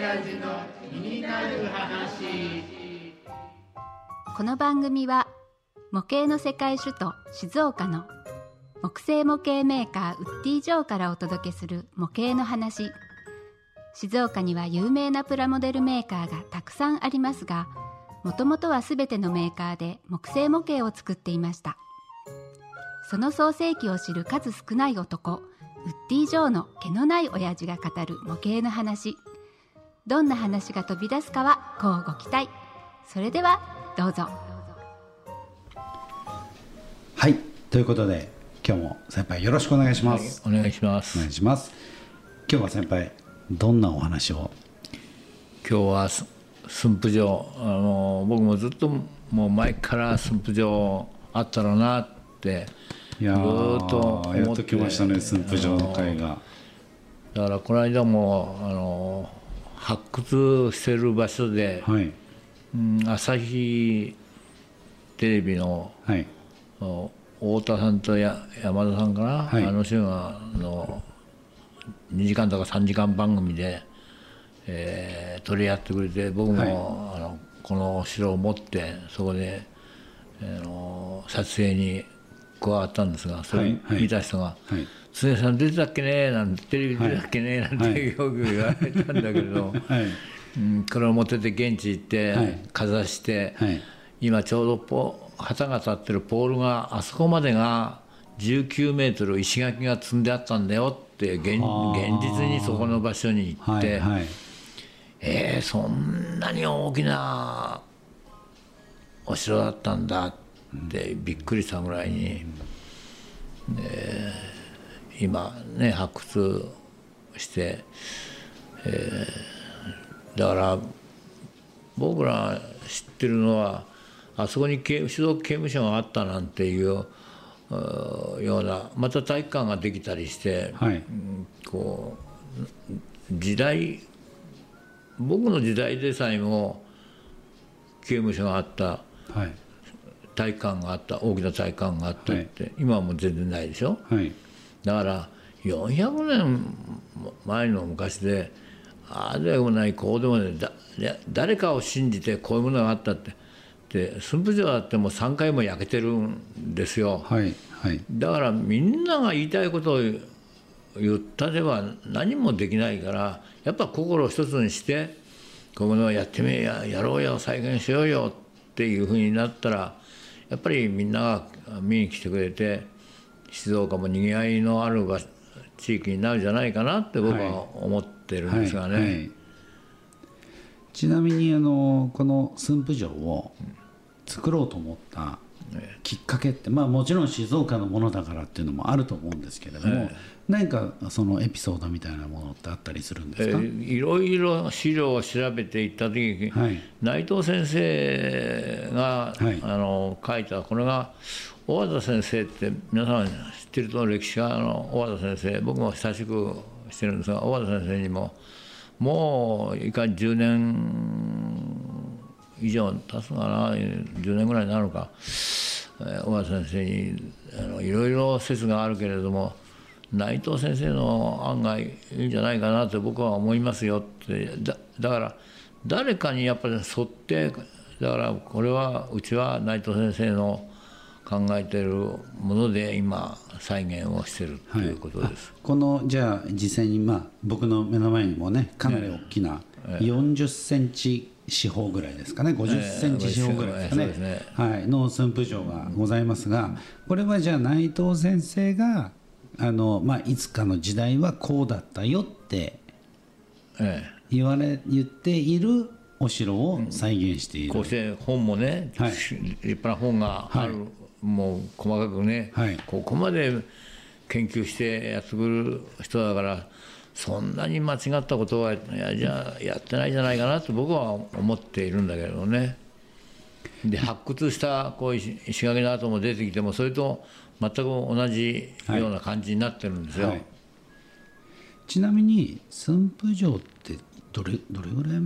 親父の気になる話この番組は模型の世界首都静岡の木製模型メーカーウッディ・ジョーからお届けする模型の話。静岡には有名なプラモデルメーカーがたくさんありますがもともとは全てのメーカーで木製模型を作っていました。その創世記を知る数少ない男ウッディ・ジョーの毛のない親父が語る模型の話。どんな話が飛び出すかはこうご期待。それではどうぞ。はい。ということで今日も先輩よろしくお願いします、お願いします。お願いします。今日は先輩どんなお話を？今日はす駿府城。あの僕もずっともう前から駿府城あったろうなっていやずーっと思って。やっと来ましたね駿府城の会が。だからこの間もあの発掘してる場所で、はい。うん、朝日テレビのはい。お太田さんとや山田さんかな、はい。あの人があの2時間とか3時間番組で、えー取り合ってくれて僕も、はい。あのこのお城を持ってそこで、あの撮影に加わったんですがそれ見た人がはい「常、さん出てたっけね?」なんて「テレビ出てたっけね?」なんて、はい。よく言われたんだけど、はい。うん、これを持ってて現地行って、はい。かざして、はい。今ちょうどポ旗が立ってるポールがあそこまでが19メートル石垣が積んであったんだよって現現実にそこの場所に行って、はいはい。えーそんなに大きなお城だったんだってびっくりしたぐらいに、で今ね発掘して、えーだから僕ら知ってるのはあそこに刑種族刑務所があったなんていううようなまた体育館ができたりして、はい。うんこう時代僕の時代でさえも刑務所があったはい。体育館があった大きな体育館があったって、今はもう全然ないでしょ？はいだから400年前の昔でああでもないこうでもないだだ誰かを信じてこういうものがあったって。で駿府城だってもう3回も焼けてるんですよ。はいはい。だからみんなが言いたいことを言ったでは何もできないからやっぱ心を一つにしてこういうものをやってみややろうよ再現しようよっていうふうになったらやっぱりみんなが見に来てくれて静岡もにぎわいのある場地域になるんじゃないかなって僕は思ってるんですがね。はい。はい。ちなみにあのこの駿府城を作ろうと思ったきっかけって、まあ、もちろん静岡のものだからっていうのもあると思うんですけれども、何かそのエピソードみたいなものってあったりするんですか、えーいろいろ資料を調べていった時に、はい。内藤先生が、はい。あの書いたこれが小和田先生って皆さん知ってると歴史家の小和田先生。僕も親しくしてるんですが小和田先生にももういかに10年以上経つかな。10年ぐらいになるか、小和田先生にあのいろいろ説があるけれども内藤先生の案外いいんじゃないかなって僕は思いますよって。だだから誰かにやっぱり沿ってだからこれはうちは内藤先生の考えているもので今再現をしてるということです。このじゃあ実際に、まあ、僕の目の前にもねかなり大きな40センチ四方ぐらいですかね。50センチ四方ぐらいですかね,、ええそうですね。はい、の駿府城がございますがこれはじゃあ内藤先生があの、まあ、いつかの時代はこうだったよってえ言われ言っているお城を再現している、えこうして本もね、はい。立派な本がある、もう細かくね、はいここまで研究してやってくる人だからそんなに間違ったことはいやじゃあやってないんじゃないかなと僕は思っているんだけどね。で発掘したこう石石垣の跡も出てきてもそれと全く同じような感じになってるんですよ。はいちなみに駿府城ってどれどれぐらい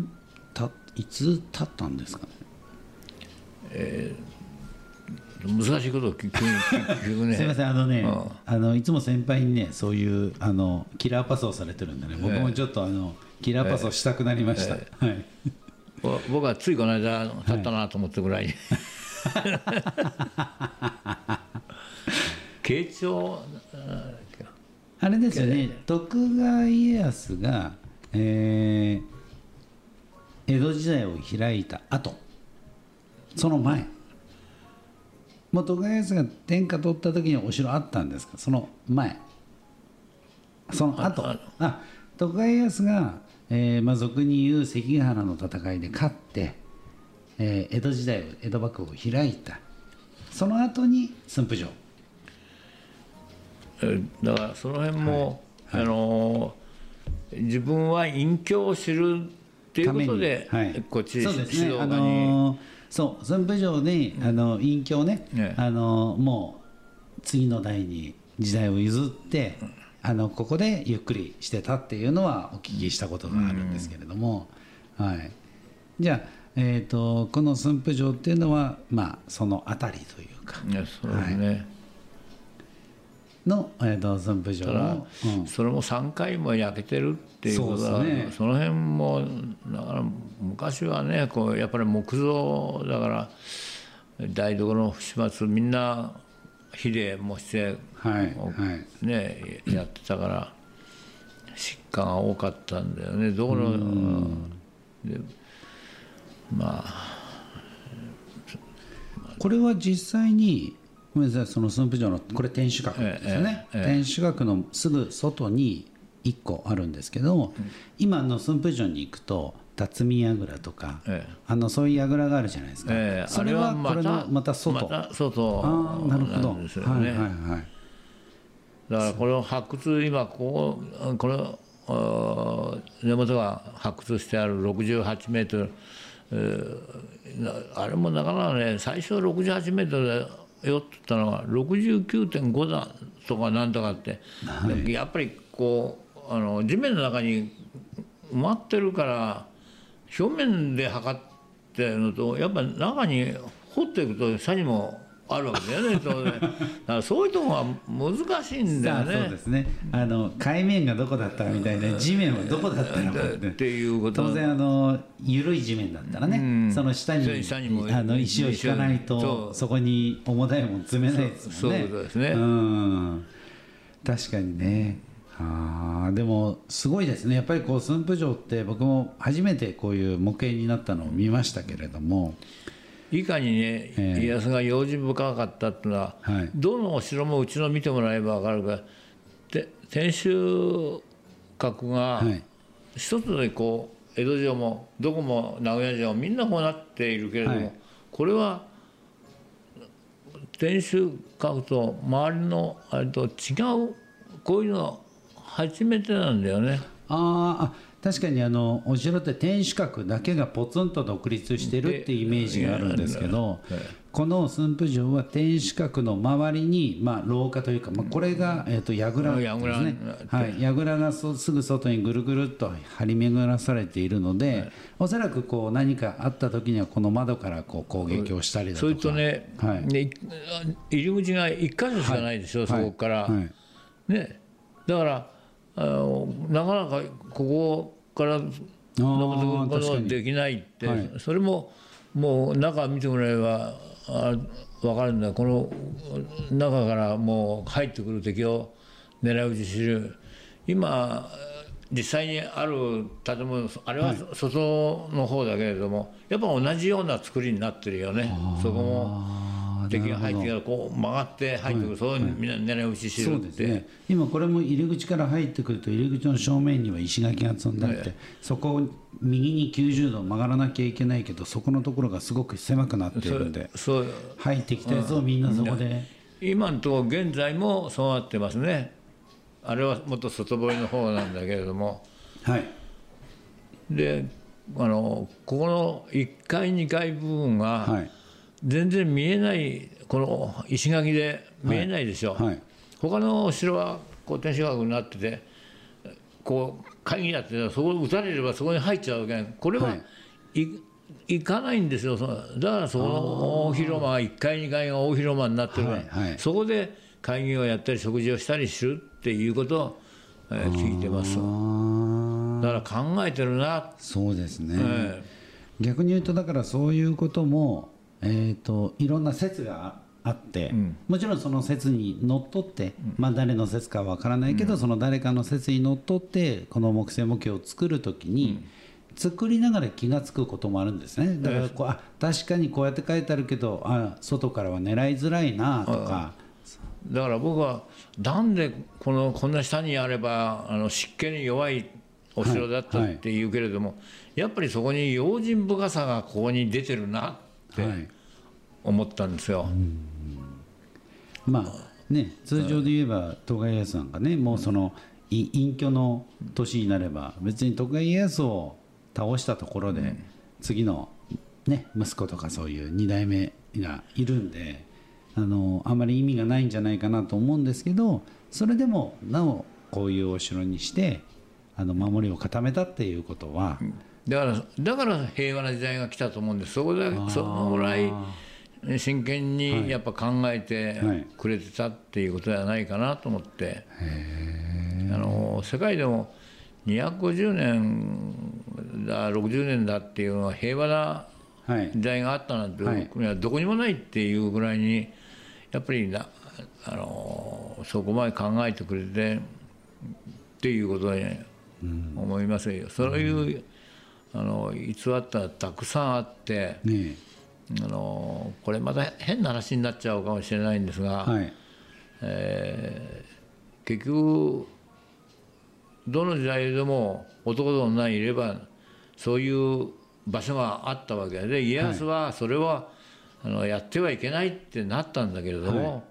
たいつ経ったんですかね？難しいことを聞く聞くね。すみませんあのね、うん。あのいつも先輩にねそういうあのキラーパスをされてるんでね僕もちょっとあのキラーパスをしたくなりました、はい。ぼ僕はついこの間立ったなと思ったぐらい。に、慶長あれですよね徳川家康が、えー江戸時代を開いた後その前もう徳川家康が天下取った時にお城あったんですか？その前。その後。ああ徳川家康が、えーまあ、俗に言う関ヶ原の戦いで勝って、えー江戸時代を江戸幕府を開いた。その後に駿府城。えだからその辺も、あの自分は隠居を知るっていうことで、はい。こっちね、あ静岡に、のーそう駿府城にあの隠居をね、ねあのーもう次の代に時代を譲って、あのここでゆっくりしてたっていうのはお聞きしたことがあるんですけれども、はい、じゃあ、えー、とこの駿府城っていうのは、まあ、その辺りというか。ねそうですね、の、えー、と駿府城ただの、うん。それも3回も焼けてるっていうことはそ,、ね。の辺もだから昔はねこうやっぱり木造だから台所の不始末みんな火でもして、はいはい。ね、やってたから疾患が多かったんだよね。どこのでまあこれは実際にごめんなさいその駿府城のこれ天守閣ですよね、ええええ。天守閣のすぐ外に1個あるんですけど、今の駿府城に行くと辰巳櫓とか、ええ。あのそういう櫓があるじゃないですか、ええそれはこれのまた外、また外。ああなるほど、はいね、はいはいだからこれを発掘今こここのあー根元が発掘してある68メートル、あれもなかなかね最初68メートルでよって言ったのが69.5だとかなんとかって、やっぱりこうあの地面の中に埋まってるから表面で測ってるのとやっぱ中に掘っていくと下にもあるわけだよね当然。だからそういうとこが難しいんだよさあそうでねすね。あの海面がどこだったかみたいな地面はどこだったのかって。いうこと。当然あの緩い地面だったらね、うん。その下にあの石を引かないとそこに重たいもん積めないですもんね。そうそういうことですね。うん。確かにね。あーでもすごいですね。やっぱりこう駿府城って僕も初めてこういう模型になったのを見ましたけれどもいかにねええ。家康が用心深かったっていうのは、はい。どのお城もうちの見てもらえば分かるがて天守閣がはい。一つでこう江戸城もどこも名古屋城もみんなこうなっているけれども、はい。これは天守閣と周りのあれと違うこういうの初めてなんだよね。あーあ確かにあのお城って天守閣だけがポツンと独立してるっていうイメージがあるんですけどこの駿府城は天守閣の周りに、まあ、廊下というか、まあ、これが、えー、と櫓です櫓ねになってはい、櫓がそすぐ外にぐるぐるっと張り巡らされているので、おそらくこう何かあった時にはこの窓からこう攻撃をしたりだとか。それとね、はい。入り口が1箇所しかないでしょ、そこから。はい。ね、だからあのなかなかここから登ってくることができないって、はいそれももう中見てもらえばあ分かるんだ。この中からもう入ってくる敵を狙い撃ちする。今実際にある建物あれは外の方だけれども、やっぱ同じような作りになってるよね。そこも敵が入ってきたらこう曲がって入ってくる、そういうみんな狙い撃ちすそるって。うですね。今これも入り口から入ってくると入り口の正面には石垣が積んであって、そこを右に90度曲がらなきゃいけないけどそこのところがすごく狭くなっているんでそう。入ってきたやつをみんなそこで、今のところ現在もそうなってますね。あれはもっと外堀の方なんだけれども。はい。であのここの1階2階部分はがい全然見えないこの石垣で見えないでしょ、はい。他のお城はこう天守閣になっててこう鍵やっててそこを撃たれればそこに入っちゃうわけ。これは、はい。行かないんですよ。そのだからその大広間が1階2階が大広間になってるから、はいはい。そこで会議をやったり食事をしたりするっていうことを、えー聞いてます。だから考えてるな、そうですね、え。逆に言うとだからそういうことも、えー、といろんな説があって、ん。もちろんその説にのっとって、まあ、誰の説かは分からないけど、その誰かの説にのっとってこの木星模型を作るときに、作りながら気が付くこともあるんですね。だからこうあ確かにこうやって書いてあるけどあ外からは狙いづらいなとか、だから僕はなんでこのこんな下にあればあの湿気に弱いお城だったっていうけれども、やっぱりそこに用心深さがここに出てるなってはい思ったんですよ。まあね、通常で言えば徳川家康なんかね、もうそのい隠居の年になれば、別に徳川家康を倒したところで、次の、ね、息子とかそういう2代目がいるんであの、あまり意味がないんじゃないかなと思うんですけど、それでもなお、こういうお城にして、あの守りを固めたっていうことは、だからだから平和な時代が来たと思うんです。そこでそのぐらい真剣にやっぱ考えてはい。くれてたっていうことではないかなと思って、あの世界でも250年だ60年だっていうのは平和なはい。時代があったなんてはい。国はどこにもないっていうぐらいにやっぱりなあのそこまで考えてくれてっていうことに思いますよ。そういうあの逸話ってのはたくさんあってねあのこれまた変な話になっちゃうかもしれないんですが、はい。えー結局どの時代でも男と女にいればそういう場所があったわけで家康はそれは、あのやってはいけないってなったんだけれども、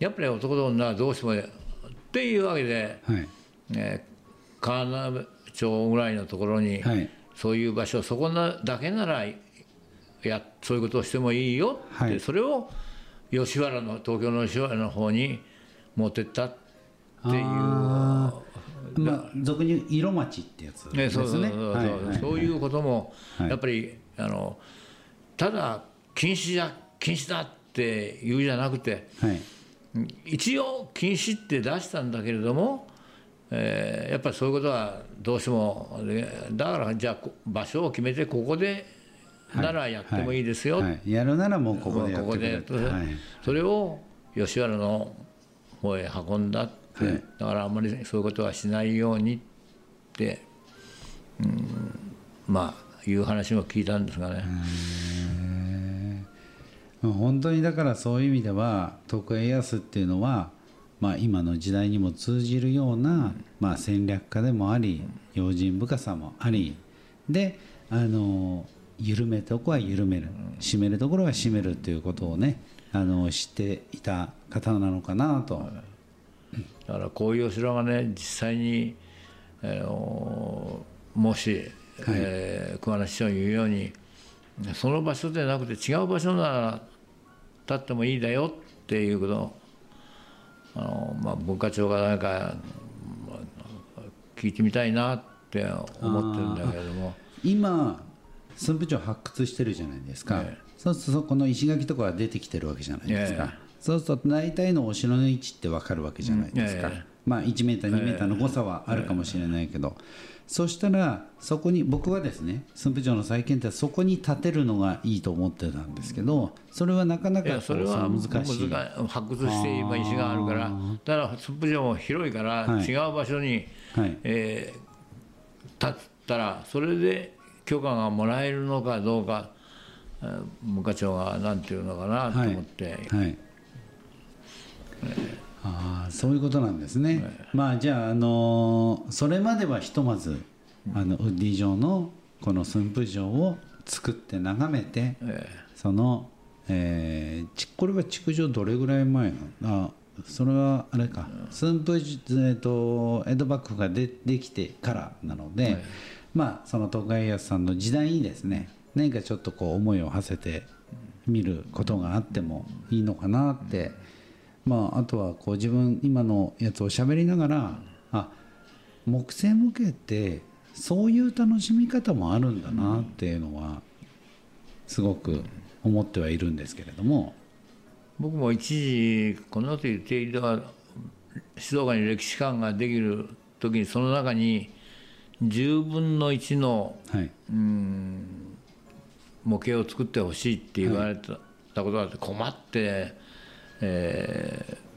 やっぱり男と女はどうしてもっていうわけで、はい。えー川名町ぐらいのところに、はい。そういう場所そこなだけならやそういうことをしてもいいよって、はい。それを吉原の東京の吉原の方に持ってったっていう。まあ、俗に色町ってやつね、ですね。そうそうそうそう、はいはいはい。そういうこともはい。やっぱり、あのただ禁止だ禁止だって言うじゃなくてはい。一応禁止って出したんだけれども、えーやっぱりそういうことはどうしてもでだからじゃあこ場所を決めてここでならやってもいいですよ、はい。やるならもうここでやってくれこそれを吉原の方へ運んだって、はい。だからあんまりそういうことはしないようにって、うん、まあいう話も聞いたんですがね、まあ本当にだからそういう意味では徳川家康っていうのは、まあ、今の時代にも通じるような、まあ、戦略家でもあり用心深さもあり。であの緩めるとこは緩める締めるところは締めるっていうことをねあの知っていた方なのかなと。だからこういうお城がね実際に、あのもし、えー桑名市長に言うようにその場所でなくて違う場所なら立ってもいいだよっていうことをあの、まあ、文化庁がなんかまあ聞いてみたいなって思ってるんだけれども。今駿府城発掘してるじゃないですか、ええ。そうするとそこの石垣とかが出てきてるわけじゃないですか、ええ。そうすると大体のお城の位置って分かるわけじゃないですか、まあ1メーター2メーターの誤差はあるかもしれないけど、そしたらそこに僕はですね駿府城の再建ってそこに建てるのがいいと思ってたんですけどそれはなかないかやそれは難しい。難発掘して今石があるからだから駿府城も広いからはい。違う場所に、はい。えー立ったらそれで許可がもらえるのかどうかえー文化庁がなんていうのかなと思って、はい、ああそういうことなんですね、まあじゃあ、あのーそれまではひとまずあのウッディ城のこの駿府城を作って眺めて、えその、えーちこれは築城どれぐらい前なの？あそれはあれか。駿府城、えー、と江戸幕府がでできてからなので、まあその徳川家康さんの時代にですね何かちょっとこう思いを馳せて見ることがあってもいいのかなって、まあ、あとはこう自分今のやつを喋りながらあ木星模型ってそういう楽しみ方もあるんだなっていうのはすごく思ってはいるんですけれども。僕も一時こんなこと言っていた静岡に歴史館ができる時にその中に10分の1のはい。模型を作ってほしいって言われた,、ことがあって困って、えー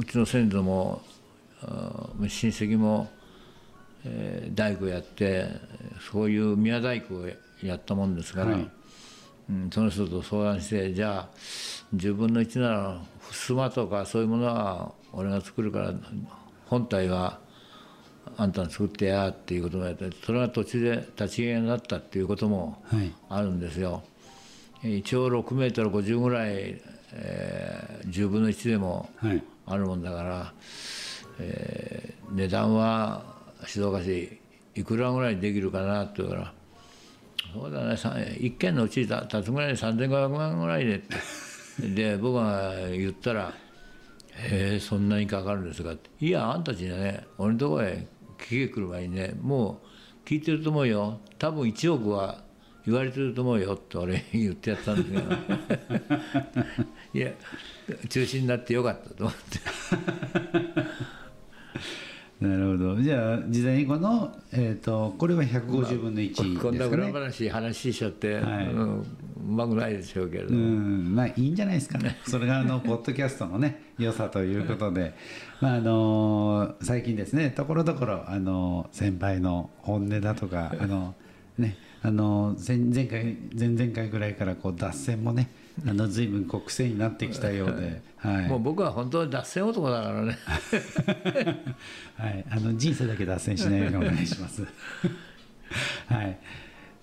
うちの先祖も親戚も、えー大工やってそういう宮大工をやったもんですから、はい。うん、その人と相談してじゃあ10分の1なら襖とかそういうものは俺が作るから本体はあんたに作ってやっていうことをやってそれが途中で立ち消えになったっていうこともはい。あるんですよ。一応6メートル50ぐらい、えー10分の1でもはい。あるもんだから、えー値段は静岡市いくらぐらいできるかなって言うからそうだねさ一軒のうち建つぐらいで3500万ぐらいでってで僕が言ったら「へえそんなにかかるんですか」って「いやあんたたちね俺のところへ聞け来る前にねもう聞いてると思うよ。多分1億は言われてると思うよ」って俺言ってやったんですけど。いや中止になってよかったと思って。なるほど。じゃあ事前にこの、えー、とこれは150分の1ですかこんな裏ね話話しちゃって、はい。うん、うまくないでしょうけれどうも、ん。まあいいんじゃないですかそれがあのポッドキャストのね 良さということで、まああの最近ですねところどころあの先輩の本音だとか あのねあの前前回前々回ぐらいからこう脱線もねあの随分こう癖になってきたようで、はい。もう僕は本当に脱線男だからね。はい、あの人生だけ脱線しないようにお願いします。はい、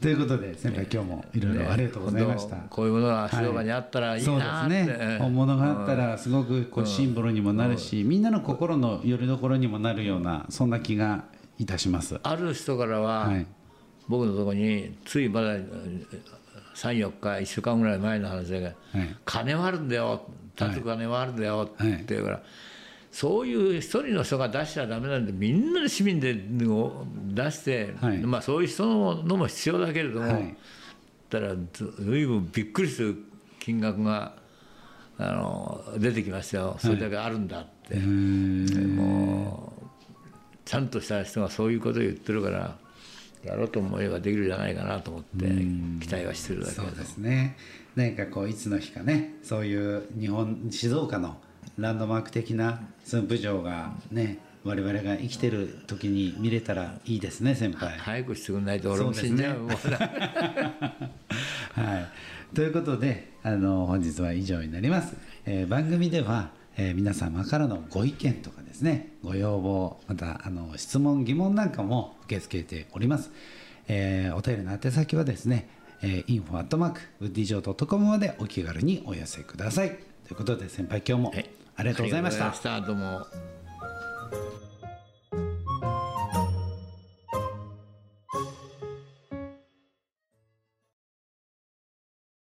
ということで先輩今日もいろいろありがとうございました。こういうものが静岡にあったらいいそうなって、ですね。本物があったらすごくこうシンボルにもなるし、みんなの心の拠り所にもなるようなそんな気がいたします。ある人からは、はい。僕のところについまだ34日1週間ぐらい前の話だけど、はい。金はあるんだよ。立つ金はあるんだよ。ってはい言うから、そういう一人の人が出しちゃダメなんでみんなで市民で出して、はい。まあそういう人のも必要だけれども、はい。たらずずいぶんびっくりする金額があの出てきましたよ。それだけあるんだって、もうちゃんとした人がそういうことを言ってるからやろうと思えばできるじゃないかなと思って期待はしてるだけそうですね。何かこういつの日かね、そういう日本静岡のランドマーク的な駿府城がね、我々が生きてる時に見れたらいいですね、先輩。早くしてくんないと俺も死んじゃう。もう はい、ということであの本日は以上になります、えー番組では、えー皆様からのご意見とかですねご要望またあの質問疑問なんかも受け付けております、えーお便りの宛先はですね、えー、info アットマークウッディジョー .com までお気軽にお寄せください。ということで先輩今日もはいありがとうございました、ありがとうございました。どうも。